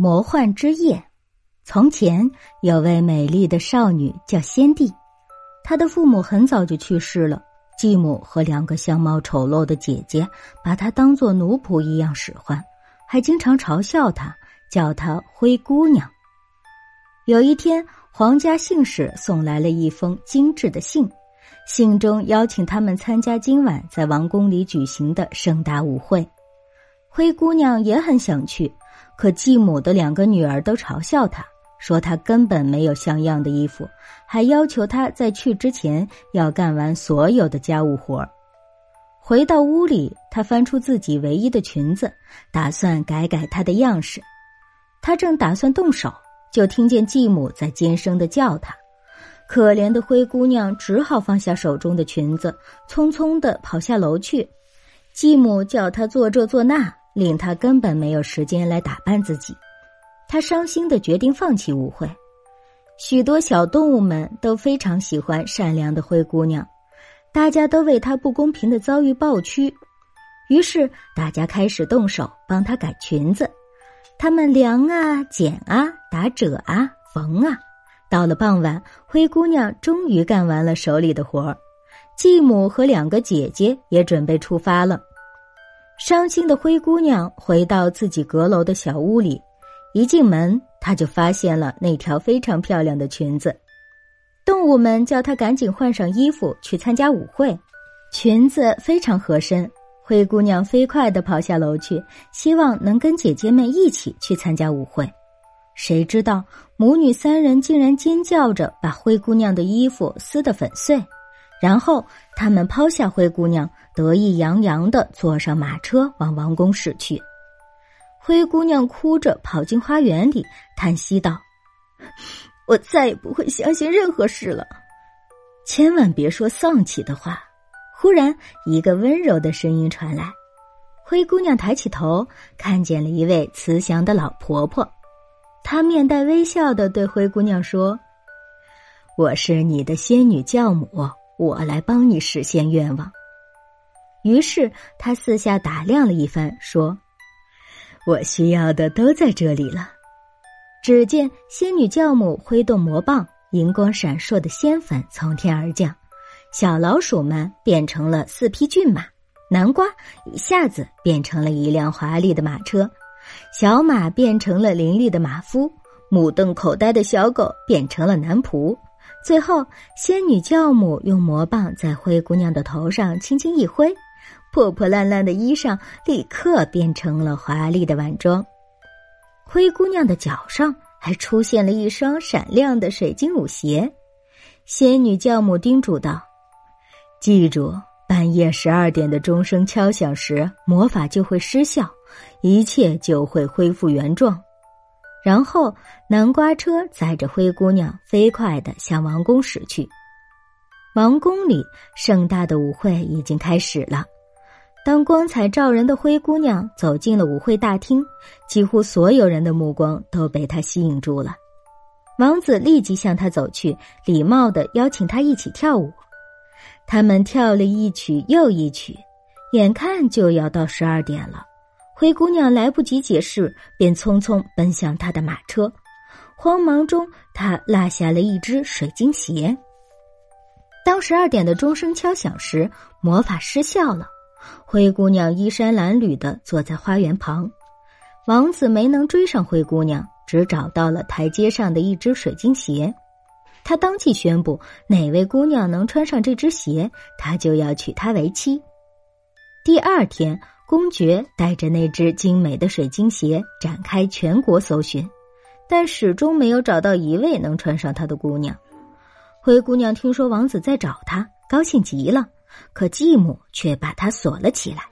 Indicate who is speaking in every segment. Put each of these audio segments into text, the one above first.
Speaker 1: 魔幻之夜。从前有位美丽的少女叫仙帝，她的父母很早就去世了。继母和两个相貌丑陋的姐姐把她当做奴仆一样使唤，还经常嘲笑她，叫她灰姑娘。有一天，皇家信使送来了一封精致的信，信中邀请他们参加今晚在王宫里举行的盛大舞会。灰姑娘也很想去。可继母的两个女儿都嘲笑她，说她根本没有像样的衣服，还要求她在去之前要干完所有的家务活儿回到屋里，她翻出自己唯一的裙子，打算改改它的样式。她正打算动手，就听见继母在尖声的叫她。可怜的灰姑娘只好放下手中的裙子，匆匆的跑下楼去。继母叫她做这做那。令他根本没有时间来打扮自己，他伤心的决定放弃舞会。许多小动物们都非常喜欢善良的灰姑娘，大家都为她不公平的遭遇抱屈。于是大家开始动手帮她改裙子，他们量啊、剪啊、打褶啊、缝啊。到了傍晚，灰姑娘终于干完了手里的活儿，继母和两个姐姐也准备出发了。伤心的灰姑娘回到自己阁楼的小屋里，一进门，她就发现了那条非常漂亮的裙子。动物们叫她赶紧换上衣服去参加舞会，裙子非常合身。灰姑娘飞快地跑下楼去，希望能跟姐姐们一起去参加舞会。谁知道母女三人竟然尖叫着把灰姑娘的衣服撕得粉碎。然后他们抛下灰姑娘，得意洋洋的坐上马车往王宫驶去。灰姑娘哭着跑进花园里，叹息道：“我再也不会相信任何事了，千万别说丧气的话。”忽然，一个温柔的声音传来。灰姑娘抬起头，看见了一位慈祥的老婆婆。她面带微笑的对灰姑娘说：“我是你的仙女教母。”我来帮你实现愿望。于是他四下打量了一番，说：“我需要的都在这里了。”只见仙女教母挥动魔棒，银光闪烁的仙粉从天而降，小老鼠们变成了四匹骏马，南瓜一下子变成了一辆华丽的马车，小马变成了伶俐的马夫，目瞪口呆的小狗变成了男仆。最后，仙女教母用魔棒在灰姑娘的头上轻轻一挥，破破烂烂的衣裳立刻变成了华丽的晚装。灰姑娘的脚上还出现了一双闪亮的水晶舞鞋。仙女教母叮嘱道：“记住，半夜十二点的钟声敲响时，魔法就会失效，一切就会恢复原状。”然后，南瓜车载着灰姑娘飞快的向王宫驶去。王宫里盛大的舞会已经开始了。当光彩照人的灰姑娘走进了舞会大厅，几乎所有人的目光都被她吸引住了。王子立即向她走去，礼貌的邀请她一起跳舞。他们跳了一曲又一曲，眼看就要到十二点了。灰姑娘来不及解释，便匆匆奔向她的马车。慌忙中，她落下了一只水晶鞋。当十二点的钟声敲响时，魔法失效了。灰姑娘衣衫褴褛的坐在花园旁。王子没能追上灰姑娘，只找到了台阶上的一只水晶鞋。他当即宣布，哪位姑娘能穿上这只鞋，他就要娶她为妻。第二天。公爵带着那只精美的水晶鞋展开全国搜寻，但始终没有找到一位能穿上它的姑娘。灰姑娘听说王子在找她，高兴极了，可继母却把她锁了起来。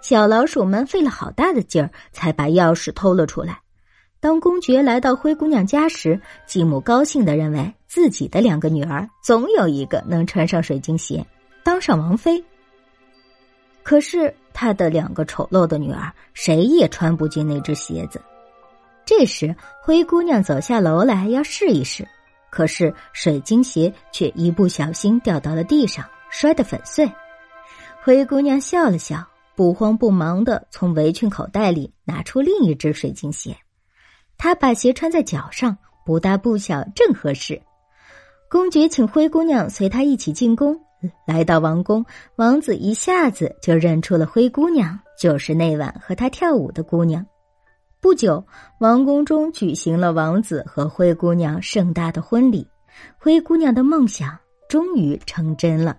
Speaker 1: 小老鼠们费了好大的劲儿，才把钥匙偷了出来。当公爵来到灰姑娘家时，继母高兴的认为自己的两个女儿总有一个能穿上水晶鞋，当上王妃。可是。他的两个丑陋的女儿，谁也穿不进那只鞋子。这时，灰姑娘走下楼来要试一试，可是水晶鞋却一不小心掉到了地上，摔得粉碎。灰姑娘笑了笑，不慌不忙的从围裙口袋里拿出另一只水晶鞋。她把鞋穿在脚上，不大不小，正合适。公爵请灰姑娘随他一起进宫。来到王宫，王子一下子就认出了灰姑娘，就是那晚和他跳舞的姑娘。不久，王宫中举行了王子和灰姑娘盛大的婚礼，灰姑娘的梦想终于成真了。